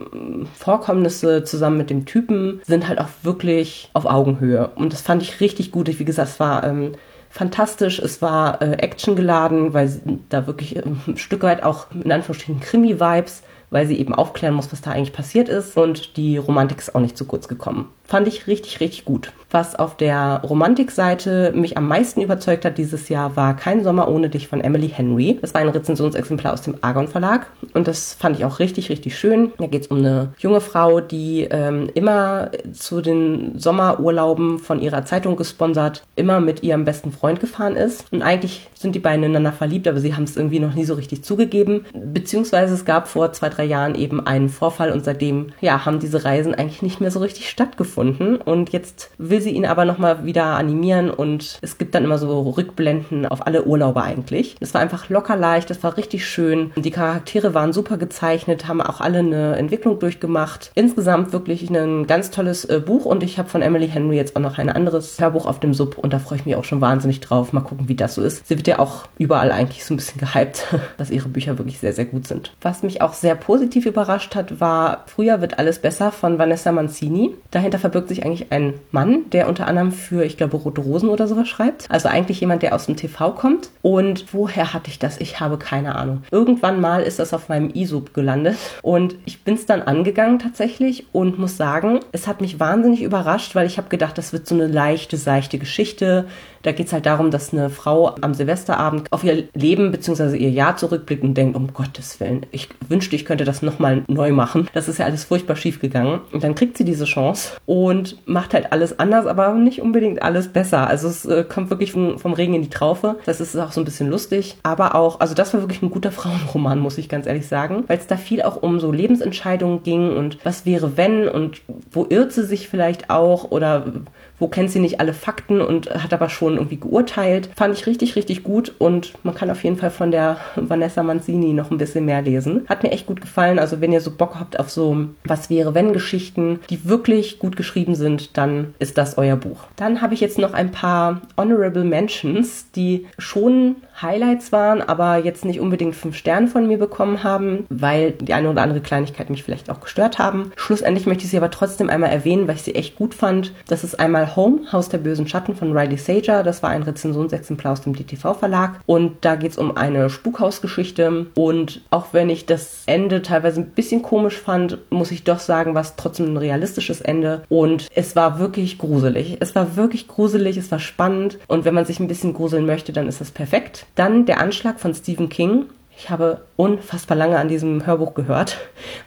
Vorkommnisse zusammen mit dem Typen sind halt auch wirklich auf Augenhöhe. Und das fand ich richtig gut. Wie gesagt, es war ähm, fantastisch. Es war äh, actiongeladen, weil da wirklich äh, ein Stück weit auch in Anführungsstrichen Krimi-Vibes weil sie eben aufklären muss, was da eigentlich passiert ist. Und die Romantik ist auch nicht zu kurz gekommen. Fand ich richtig, richtig gut. Was auf der Romantikseite mich am meisten überzeugt hat dieses Jahr, war Kein Sommer ohne dich von Emily Henry. Das war ein Rezensionsexemplar aus dem Argon Verlag. Und das fand ich auch richtig, richtig schön. Da geht es um eine junge Frau, die ähm, immer zu den Sommerurlauben von ihrer Zeitung gesponsert, immer mit ihrem besten Freund gefahren ist. Und eigentlich sind die beiden ineinander verliebt, aber sie haben es irgendwie noch nie so richtig zugegeben. Beziehungsweise es gab vor zwei, drei Jahren eben einen Vorfall und seitdem, ja, haben diese Reisen eigentlich nicht mehr so richtig stattgefunden. Und jetzt will sie ihn aber nochmal wieder animieren und es gibt dann immer so Rückblenden auf alle Urlaube eigentlich. Es war einfach locker leicht, es war richtig schön. Die Charaktere waren super gezeichnet, haben auch alle eine Entwicklung durchgemacht. Insgesamt wirklich ein ganz tolles äh, Buch und ich habe von Emily Henry jetzt auch noch ein anderes Hörbuch auf dem Sub und da freue ich mich auch schon wahnsinnig drauf. Mal gucken, wie das so ist. Sie wird ja auch überall eigentlich so ein bisschen gehypt, *laughs* dass ihre Bücher wirklich sehr, sehr gut sind. Was mich auch sehr positiv überrascht hat, war Früher wird alles besser von Vanessa Mancini. Dahinter verbirgt sich eigentlich ein Mann, der unter anderem für, ich glaube, Rote Rosen oder sowas schreibt. Also eigentlich jemand, der aus dem TV kommt. Und woher hatte ich das? Ich habe keine Ahnung. Irgendwann mal ist das auf meinem ISOP gelandet und ich bin es dann angegangen tatsächlich und muss sagen, es hat mich wahnsinnig überrascht, weil ich habe gedacht, das wird so eine leichte, seichte Geschichte da geht es halt darum, dass eine Frau am Silvesterabend auf ihr Leben bzw. ihr Jahr zurückblickt und denkt, um Gottes Willen, ich wünschte, ich könnte das nochmal neu machen. Das ist ja alles furchtbar schief gegangen. Und dann kriegt sie diese Chance und macht halt alles anders, aber nicht unbedingt alles besser. Also es äh, kommt wirklich vom, vom, Regen in die Traufe. Das ist auch so ein bisschen lustig. Aber auch, also das war wirklich ein guter *laughs* Frauenroman, muss ich ganz ehrlich sagen, weil es da viel auch um so Lebensentscheidungen ging und was wäre wenn und wo irrt sie sich vielleicht auch oder wo kennt sie nicht alle Fakten und hat aber schon irgendwie geurteilt. Fand ich richtig, richtig gut und man kann auf jeden Fall von der Vanessa Manzini noch ein bisschen mehr lesen. Hat mir echt gut gefallen. Also wenn ihr so Bock habt auf so was wäre wenn Geschichten, die wirklich gut geschrieben sind, dann ist das euer Buch. Dann habe ich jetzt noch ein paar Honorable Mentions, die schon Highlights waren, aber jetzt nicht unbedingt fünf Sterne von mir bekommen haben, weil die eine oder andere Kleinigkeit mich vielleicht auch gestört haben. Schlussendlich möchte ich sie aber trotzdem einmal erwähnen, weil ich sie echt gut fand. Das ist einmal Home, Haus der bösen Schatten von Riley Sager. Das war ein Rezensionsexemplar aus dem DTV Verlag und da geht es um eine Spukhausgeschichte und auch wenn ich das Ende teilweise ein bisschen komisch fand, muss ich doch sagen, war es trotzdem ein realistisches Ende und es war wirklich gruselig. Es war wirklich gruselig, es war spannend und wenn man sich ein bisschen gruseln möchte, dann ist das perfekt. Dann der Anschlag von Stephen King. Ich habe unfassbar lange an diesem Hörbuch gehört,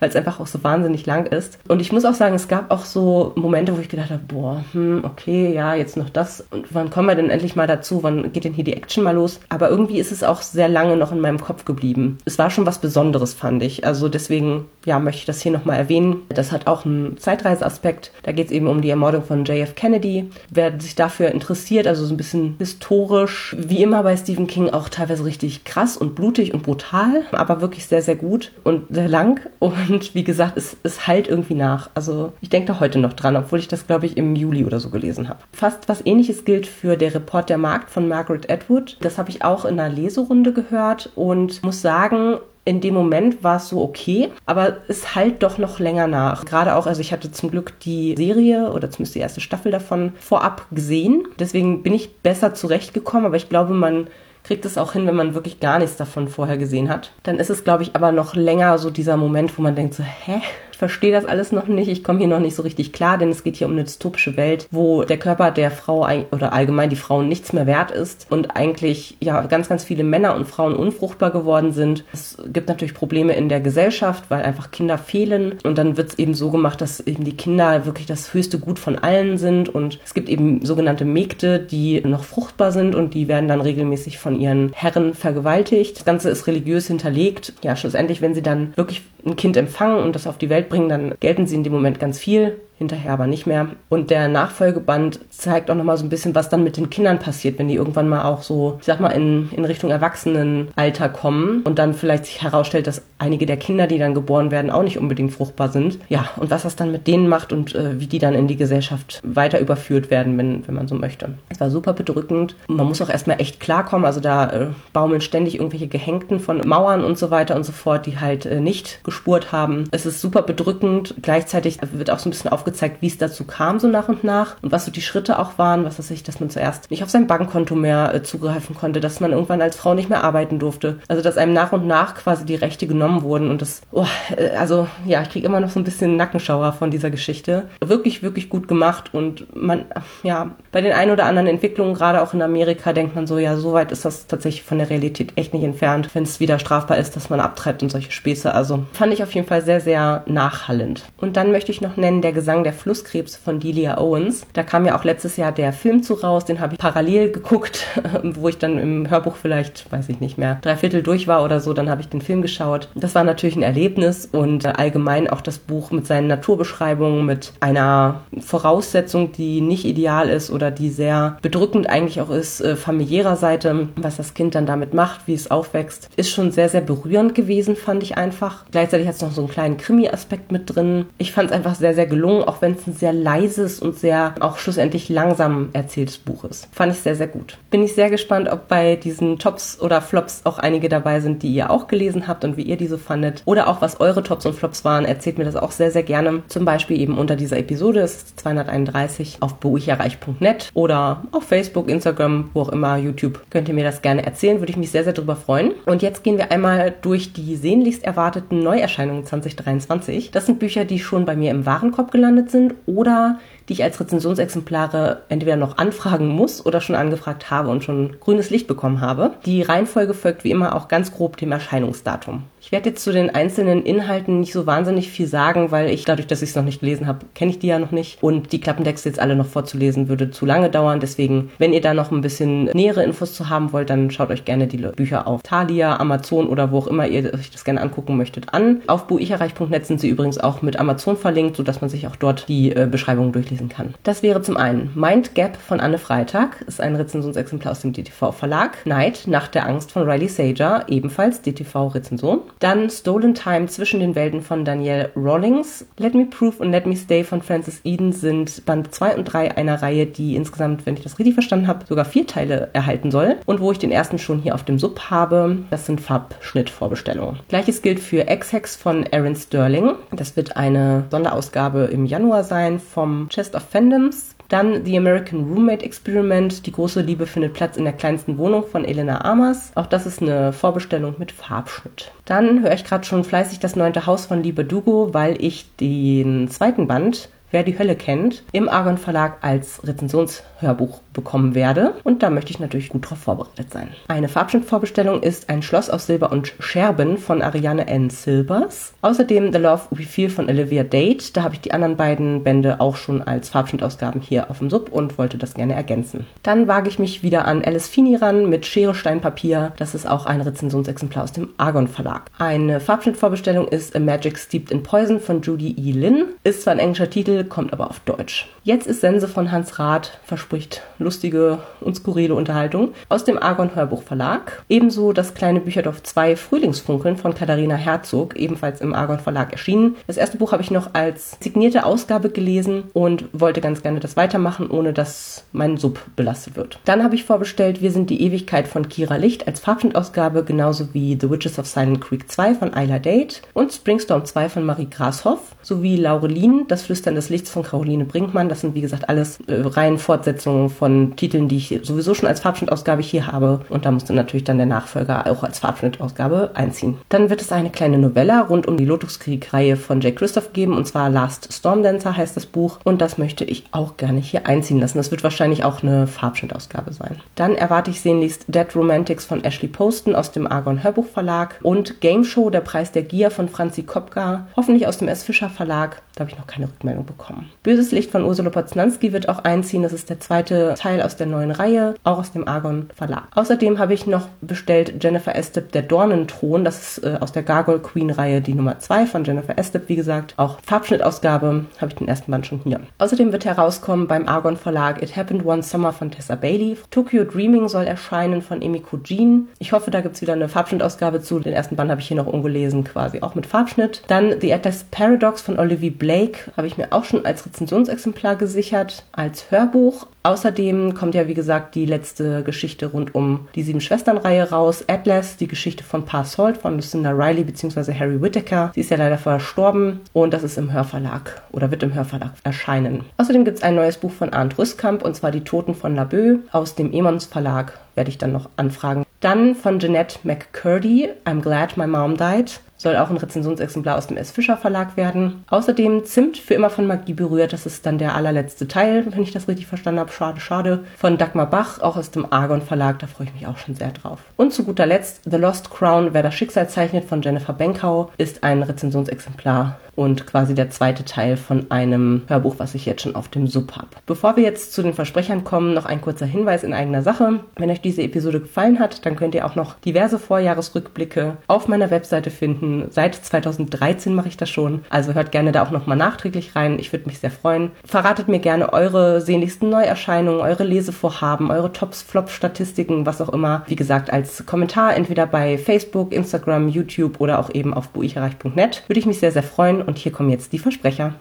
weil es einfach auch so wahnsinnig lang ist. Und ich muss auch sagen, es gab auch so Momente, wo ich gedacht habe, boah, hm, okay, ja, jetzt noch das. Und wann kommen wir denn endlich mal dazu? Wann geht denn hier die Action mal los? Aber irgendwie ist es auch sehr lange noch in meinem Kopf geblieben. Es war schon was Besonderes, fand ich. Also deswegen, ja, möchte ich das hier nochmal erwähnen. Das hat auch einen Zeitreiseaspekt. Da geht es eben um die Ermordung von JF Kennedy. Wer sich dafür interessiert, also so ein bisschen historisch, wie immer bei Stephen King auch teilweise richtig krass und blutig und brutal brutal, aber wirklich sehr, sehr gut und sehr lang. Und wie gesagt, es, es halt irgendwie nach. Also ich denke da heute noch dran, obwohl ich das, glaube ich, im Juli oder so gelesen habe. Fast was ähnliches gilt für der Report der Markt von Margaret Atwood. Das habe ich auch in einer Leserunde gehört und muss sagen, in dem Moment war es so okay, aber es halt doch noch länger nach. Gerade auch, also ich hatte zum Glück die Serie oder zumindest die erste Staffel davon vorab gesehen. Deswegen bin ich besser zurechtgekommen, aber ich glaube, man kriegt es auch hin, wenn man wirklich gar nichts davon vorher gesehen hat. Dann ist es, glaube ich, aber noch länger so dieser Moment, wo man denkt so, hä? Verstehe das alles noch nicht. Ich komme hier noch nicht so richtig klar, denn es geht hier um eine dystopische Welt, wo der Körper der Frau oder allgemein die Frauen nichts mehr wert ist und eigentlich ja ganz, ganz viele Männer und Frauen unfruchtbar geworden sind. Es gibt natürlich Probleme in der Gesellschaft, weil einfach Kinder fehlen und dann wird es eben so gemacht, dass eben die Kinder wirklich das höchste Gut von allen sind und es gibt eben sogenannte Mägde, die noch fruchtbar sind und die werden dann regelmäßig von ihren Herren vergewaltigt. Das Ganze ist religiös hinterlegt. Ja, schlussendlich, wenn sie dann wirklich ein Kind empfangen und das auf die Welt bringen, dann gelten sie in dem Moment ganz viel hinterher aber nicht mehr. Und der Nachfolgeband zeigt auch nochmal so ein bisschen, was dann mit den Kindern passiert, wenn die irgendwann mal auch so, ich sag mal, in, in Richtung Erwachsenenalter kommen und dann vielleicht sich herausstellt, dass einige der Kinder, die dann geboren werden, auch nicht unbedingt fruchtbar sind. Ja, und was das dann mit denen macht und äh, wie die dann in die Gesellschaft weiter überführt werden, wenn, wenn man so möchte. Es war super bedrückend. Man muss auch erstmal echt klarkommen. Also da äh, baumeln ständig irgendwelche Gehängten von Mauern und so weiter und so fort, die halt äh, nicht gespurt haben. Es ist super bedrückend. Gleichzeitig wird auch so ein bisschen aufgezeigt, aufgezeigt, wie es dazu kam, so nach und nach und was so die Schritte auch waren, was weiß ich, dass man zuerst nicht auf sein Bankkonto mehr äh, zugreifen konnte, dass man irgendwann als Frau nicht mehr arbeiten durfte. Also dass einem nach und nach quasi die Rechte genommen wurden und das, oh, äh, also ja, ich kriege immer noch so ein bisschen Nackenschauer von dieser Geschichte. Wirklich, wirklich gut gemacht und man, ja, bei den ein oder anderen Entwicklungen, gerade auch in Amerika, denkt man so, ja, so weit ist das tatsächlich von der Realität echt nicht entfernt, wenn es wieder strafbar ist, dass man abtreibt und solche Späße. Also fand ich auf jeden Fall sehr, sehr nachhallend. Und dann möchte ich noch nennen, der Gesang der Flusskrebs von Delia Owens. Da kam ja auch letztes Jahr der Film zu raus, den habe ich parallel geguckt, *laughs* wo ich dann im Hörbuch vielleicht, weiß ich nicht mehr, drei Viertel durch war oder so, dann habe ich den Film geschaut. Das war natürlich ein Erlebnis und allgemein auch das Buch mit seinen Naturbeschreibungen, mit einer Voraussetzung, die nicht ideal ist oder die sehr bedrückend eigentlich auch ist, äh, familiärer Seite, was das Kind dann damit macht, wie es aufwächst, ist schon sehr, sehr berührend gewesen, fand ich einfach. Gleichzeitig hat es noch so einen kleinen Krimi-Aspekt mit drin. Ich fand es einfach sehr, sehr gelungen, auch wenn es ein sehr leises und sehr auch schlussendlich langsam erzähltes Buch ist. Fand ich sehr, sehr gut. Bin ich sehr gespannt, ob bei diesen Tops oder Flops auch einige dabei sind, die ihr auch gelesen habt und wie ihr diese fandet. Oder auch was eure Tops und Flops waren. Erzählt mir das auch sehr, sehr gerne. Zum Beispiel eben unter dieser Episode, das ist 231, auf beruhigerreich.net oder auf Facebook, Instagram, wo auch immer, YouTube. Könnt ihr mir das gerne erzählen, würde ich mich sehr, sehr drüber freuen. Und jetzt gehen wir einmal durch die sehnlichst erwarteten Neuerscheinungen 2023. Das sind Bücher, die schon bei mir im Warenkorb gelandet sind oder die ich als Rezensionsexemplare entweder noch anfragen muss oder schon angefragt habe und schon grünes Licht bekommen habe. Die Reihenfolge folgt wie immer auch ganz grob dem Erscheinungsdatum. Ich werde jetzt zu den einzelnen Inhalten nicht so wahnsinnig viel sagen, weil ich dadurch, dass ich es noch nicht gelesen habe, kenne ich die ja noch nicht. Und die Klappentexte jetzt alle noch vorzulesen, würde zu lange dauern. Deswegen, wenn ihr da noch ein bisschen nähere Infos zu haben wollt, dann schaut euch gerne die Bücher auf Thalia, Amazon oder wo auch immer ihr euch das gerne angucken möchtet an. Auf buicherreich.net sind sie übrigens auch mit Amazon verlinkt, sodass man sich auch dort die äh, Beschreibung durchlesen lesen kann. Das wäre zum einen Mind Gap von Anne Freitag, ist ein Rezensionsexemplar aus dem DTV Verlag. Night, Nacht der Angst von Riley Sager, ebenfalls DTV Rezension. Dann Stolen Time zwischen den Welten von Danielle Rawlings. Let Me Prove und Let Me Stay von Francis Eden sind Band 2 und 3 einer Reihe, die insgesamt, wenn ich das richtig verstanden habe, sogar vier Teile erhalten soll. Und wo ich den ersten schon hier auf dem Sub habe. Das sind Farbschnittvorbestellungen. Gleiches gilt für X-Hex von Aaron Sterling. Das wird eine Sonderausgabe im Januar sein vom Chest of Fandoms. Dann The American Roommate Experiment. Die große Liebe findet Platz in der kleinsten Wohnung von Elena Amers. Auch das ist eine Vorbestellung mit Farbschnitt. Dann höre ich gerade schon fleißig das neunte Haus von Liebe Dugo, weil ich den zweiten Band Wer die Hölle kennt, im Argon Verlag als Rezensionshörbuch bekommen werde. Und da möchte ich natürlich gut darauf vorbereitet sein. Eine Farbschnittvorbestellung ist ein Schloss aus Silber und Scherben von Ariane N. Silvers. Außerdem The Love We Feel von Olivia Date. Da habe ich die anderen beiden Bände auch schon als Farbschnittausgaben hier auf dem Sub und wollte das gerne ergänzen. Dann wage ich mich wieder an Alice Fini ran mit Schere, Stein, Papier. Das ist auch ein Rezensionsexemplar aus dem Argon Verlag. Eine Farbschnittvorbestellung ist A Magic Steeped in Poison von Judy E. Lin. Ist zwar ein englischer Titel, kommt aber auf Deutsch. Jetzt ist Sense von Hans Rath, verspricht lustige und skurrile Unterhaltung, aus dem Argon Hörbuch Verlag. Ebenso das kleine Bücherdorf 2 Frühlingsfunkeln von Katharina Herzog, ebenfalls im Argon Verlag erschienen. Das erste Buch habe ich noch als signierte Ausgabe gelesen und wollte ganz gerne das weitermachen, ohne dass mein Sub belastet wird. Dann habe ich vorbestellt Wir sind die Ewigkeit von Kira Licht als Farbschnittausgabe, genauso wie The Witches of Silent Creek 2 von Isla Date und Springstorm 2 von Marie Grashoff sowie Laurelin, Das Flüstern des Lichts von Caroline Brinkmann. Das sind wie gesagt alles äh, rein Fortsetzungen von Titeln, die ich sowieso schon als Farbschnittausgabe hier habe. Und da musste natürlich dann der Nachfolger auch als Farbschnittausgabe einziehen. Dann wird es eine kleine Novella rund um die Lotuskrieg-Reihe von Jake Christoph geben. Und zwar Last Storm Dancer heißt das Buch. Und das möchte ich auch gerne hier einziehen lassen. Das wird wahrscheinlich auch eine Farbschnittausgabe sein. Dann erwarte ich sehnlichst Dead Romantics von Ashley Poston aus dem Argon Hörbuch Verlag und Game Show, der Preis der Gier von Franzi Kopka, hoffentlich aus dem S. Fischer Verlag. Da habe ich noch keine Rückmeldung bekommen. Böses Licht von Ursula Poznanski wird auch einziehen. Das ist der zweite Teil aus der neuen Reihe, auch aus dem Argon Verlag. Außerdem habe ich noch bestellt Jennifer Estep, der Dornenthron. Das ist äh, aus der Gargoyle Queen Reihe die Nummer 2 von Jennifer Estep. Wie gesagt, auch Farbschnittausgabe habe ich den ersten Band schon hier. Außerdem wird herauskommen beim Argon Verlag It Happened One Summer von Tessa Bailey. Tokyo Dreaming soll erscheinen von Emiko Jean. Ich hoffe, da gibt es wieder eine Farbschnittausgabe zu. Den ersten Band habe ich hier noch ungelesen, quasi auch mit Farbschnitt. Dann The Atlas Paradox von Olivia Blake habe ich mir auch schon als Rezensionsexemplar gesichert, als Hörbuch. Außerdem kommt ja, wie gesagt, die letzte Geschichte rund um die Sieben Schwestern-Reihe raus. Atlas, die Geschichte von Pa Salt von Lucinda Riley bzw. Harry Whittaker. Sie ist ja leider verstorben und das ist im Hörverlag oder wird im Hörverlag erscheinen. Außerdem gibt es ein neues Buch von Arndt Rüstkamp und zwar Die Toten von Laboe aus dem Emons Verlag. Werde ich dann noch anfragen. Dann von Jeanette McCurdy, I'm Glad My Mom Died soll auch ein Rezensionsexemplar aus dem S. Fischer Verlag werden. Außerdem Zimt für immer von Magie berührt. Das ist dann der allerletzte Teil, wenn ich das richtig verstanden habe. Schade, schade. Von Dagmar Bach, auch aus dem Argon Verlag. Da freue ich mich auch schon sehr drauf. Und zu guter Letzt The Lost Crown, wer das Schicksal zeichnet von Jennifer Benkau, ist ein Rezensionsexemplar und quasi der zweite Teil von einem Hörbuch, was ich jetzt schon auf dem Sub habe. Bevor wir jetzt zu den Versprechern kommen, noch ein kurzer Hinweis in eigener Sache. Wenn euch diese Episode gefallen hat, dann könnt ihr auch noch diverse Vorjahresrückblicke auf meiner Webseite finden. Seit 2013 mache ich das schon, also hört gerne da auch nochmal nachträglich rein. Ich würde mich sehr freuen. Verratet mir gerne eure sehnlichsten Neuerscheinungen, eure Lesevorhaben, eure Tops, Flops, Statistiken, was auch immer. Wie gesagt, als Kommentar entweder bei Facebook, Instagram, YouTube oder auch eben auf buicherreich.net. Würde ich mich sehr, sehr freuen und hier kommen jetzt die Versprecher.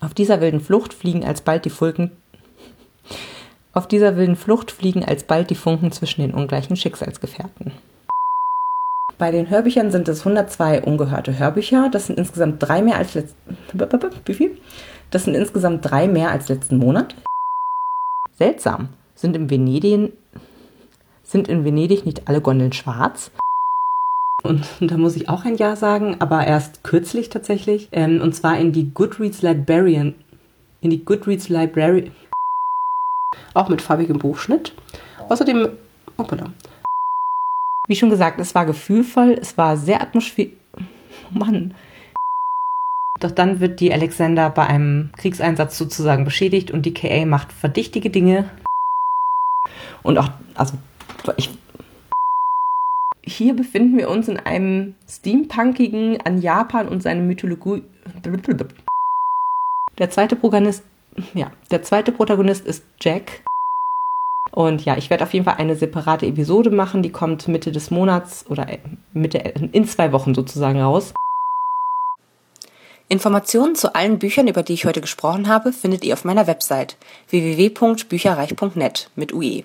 Auf dieser wilden Flucht fliegen alsbald die Funken. Auf dieser wilden Flucht fliegen alsbald die Funken zwischen den ungleichen Schicksalsgefährten. Bei den Hörbüchern sind es 102 ungehörte Hörbücher. Das sind insgesamt drei mehr als letzten. Das sind insgesamt drei mehr als letzten Monat. Seltsam. Sind in Venedig, sind in Venedig nicht alle Gondeln schwarz? Und *laughs* da muss ich auch ein Ja sagen, aber erst kürzlich tatsächlich. Ähm, und zwar in die Goodreads Librarian. In die Goodreads Library. Auch mit farbigem Buchschnitt. Außerdem. Hoppala. Wie schon gesagt, es war gefühlvoll, es war sehr atmosphärisch. *laughs* Oh Mann. Doch dann wird die Alexander bei einem Kriegseinsatz sozusagen beschädigt und die KA macht verdächtige Dinge. Und auch, also, ich hier befinden wir uns in einem steampunkigen an Japan und seine Mythologie. Der zweite Protagonist, ja, der zweite Protagonist ist Jack. Und ja, ich werde auf jeden Fall eine separate Episode machen, die kommt Mitte des Monats oder äh, Mitte in zwei Wochen sozusagen raus. Informationen zu allen Büchern, über die ich heute gesprochen habe, findet ihr auf meiner Website www.bücherreich.net mit UE.